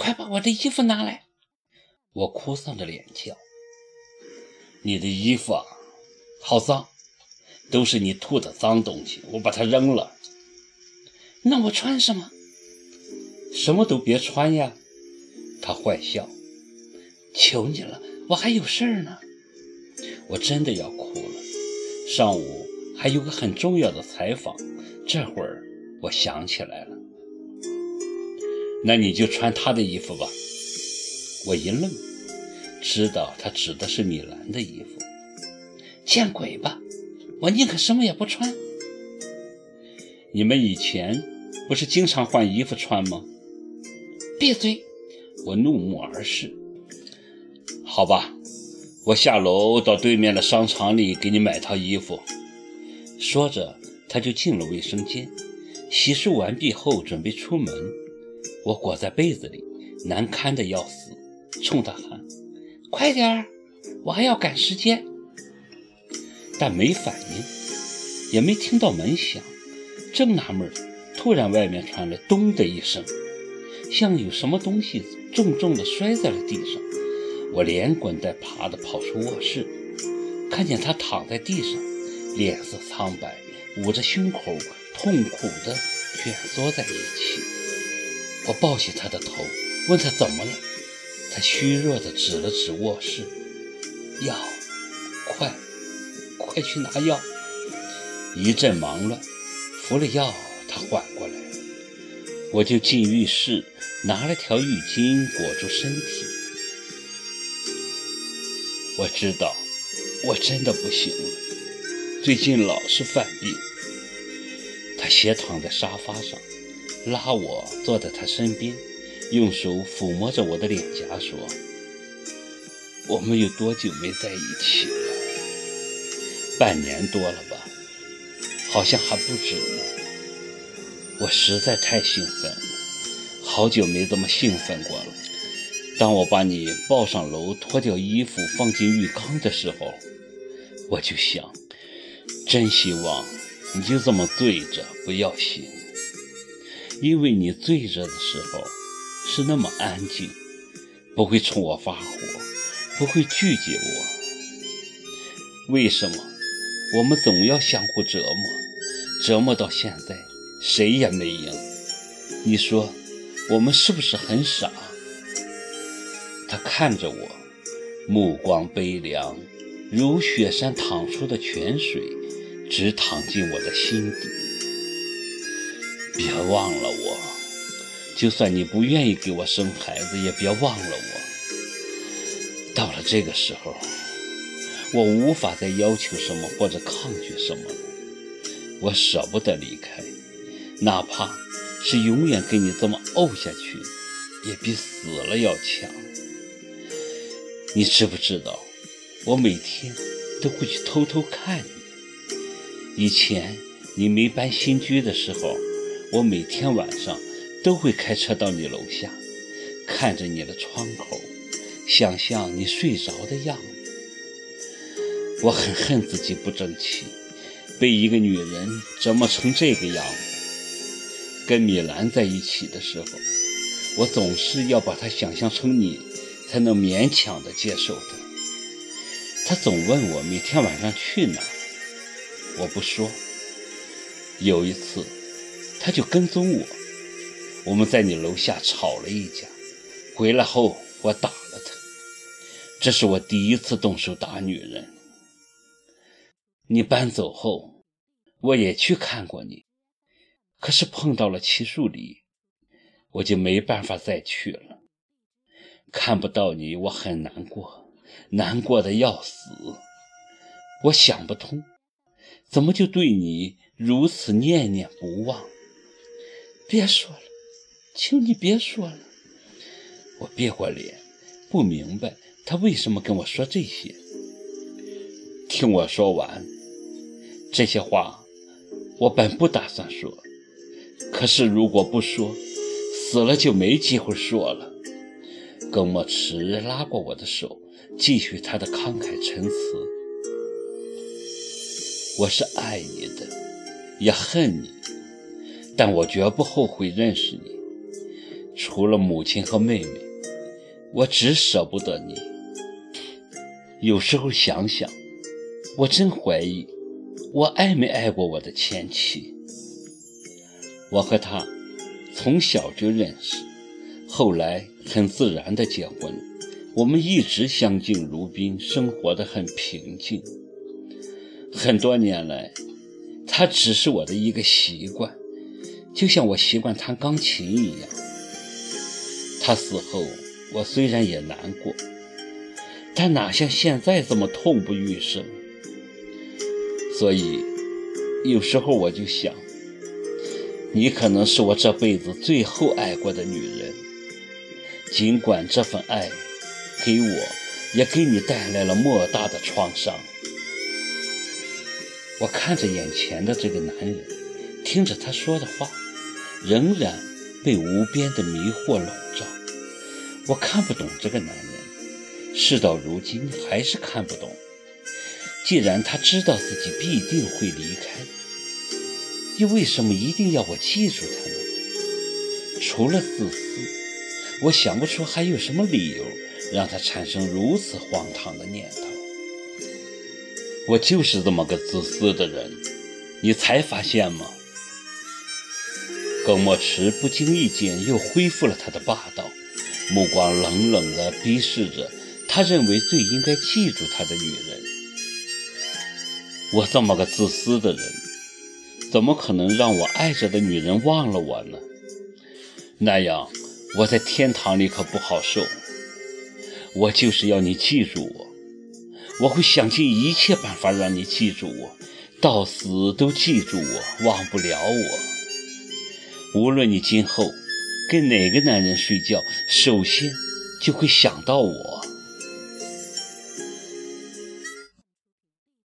快把我的衣服拿来！我哭丧着脸叫。你的衣服啊，好脏，都是你吐的脏东西，我把它扔了。那我穿什么？什么都别穿呀！他坏笑。求你了，我还有事儿呢。我真的要哭了。上午还有个很重要的采访，这会儿我想起来了。那你就穿他的衣服吧。我一愣，知道他指的是米兰的衣服。见鬼吧！我宁可什么也不穿。你们以前不是经常换衣服穿吗？闭嘴！我怒目而视。好吧，我下楼到对面的商场里给你买套衣服。说着，他就进了卫生间，洗漱完毕后准备出门。我裹在被子里，难堪的要死，冲他喊：“快点儿，我还要赶时间。”但没反应，也没听到门响。正纳闷，突然外面传来“咚”的一声，像有什么东西重重的摔在了地上。我连滚带爬的跑出卧室，看见他躺在地上，脸色苍白，捂着胸口，痛苦的蜷缩在一起。我抱起他的头，问他怎么了。他虚弱的指了指卧室：“药，快，快去拿药！”一阵忙乱，服了药，他缓过来。我就进浴室，拿了条浴巾裹住身体。我知道，我真的不行了，最近老是犯病。他斜躺在沙发上。拉我坐在他身边，用手抚摸着我的脸颊，说：“我们有多久没在一起了？半年多了吧？好像还不止呢。我实在太兴奋了，好久没这么兴奋过了。当我把你抱上楼，脱掉衣服放进浴缸的时候，我就想，真希望你就这么醉着不要醒。”因为你醉着的时候是那么安静，不会冲我发火，不会拒绝我。为什么我们总要相互折磨？折磨到现在，谁也没赢。你说我们是不是很傻？他看着我，目光悲凉，如雪山淌出的泉水，直淌进我的心底。别忘了我，就算你不愿意给我生孩子，也别忘了我。到了这个时候，我无法再要求什么或者抗拒什么了。我舍不得离开，哪怕是永远跟你这么怄下去，也比死了要强。你知不知道，我每天都会去偷偷看你。以前你没搬新居的时候。我每天晚上都会开车到你楼下，看着你的窗口，想象你睡着的样子。我很恨自己不争气，被一个女人折磨成这个样子。跟米兰在一起的时候，我总是要把她想象成你，才能勉强的接受她。她总问我每天晚上去哪，我不说。有一次。他就跟踪我，我们在你楼下吵了一架，回来后我打了他。这是我第一次动手打女人。你搬走后，我也去看过你，可是碰到了齐树礼，我就没办法再去了。看不到你，我很难过，难过的要死。我想不通，怎么就对你如此念念不忘？别说了，求你别说了。我别过脸，不明白他为什么跟我说这些。听我说完，这些话我本不打算说，可是如果不说，死了就没机会说了。耿墨池拉过我的手，继续他的慷慨陈词：“我是爱你的，也恨你。”但我绝不后悔认识你。除了母亲和妹妹，我只舍不得你。有时候想想，我真怀疑我爱没爱过我的前妻。我和她从小就认识，后来很自然的结婚，我们一直相敬如宾，生活的很平静。很多年来，她只是我的一个习惯，就像我习惯弹钢琴一样。他死后，我虽然也难过。但哪像现在这么痛不欲生？所以有时候我就想，你可能是我这辈子最后爱过的女人。尽管这份爱给我也给你带来了莫大的创伤。我看着眼前的这个男人，听着他说的话，仍然被无边的迷惑笼罩。我看不懂这个男人。事到如今还是看不懂。既然他知道自己必定会离开，又为什么一定要我记住他呢？除了自私，我想不出还有什么理由让他产生如此荒唐的念头。我就是这么个自私的人，你才发现吗？耿墨池不经意间又恢复了他的霸道，目光冷冷地逼视着。他认为最应该记住他的女人，我这么个自私的人，怎么可能让我爱着的女人忘了我呢？那样我在天堂里可不好受。我就是要你记住我，我会想尽一切办法让你记住我，到死都记住我，忘不了我。无论你今后跟哪个男人睡觉，首先就会想到我。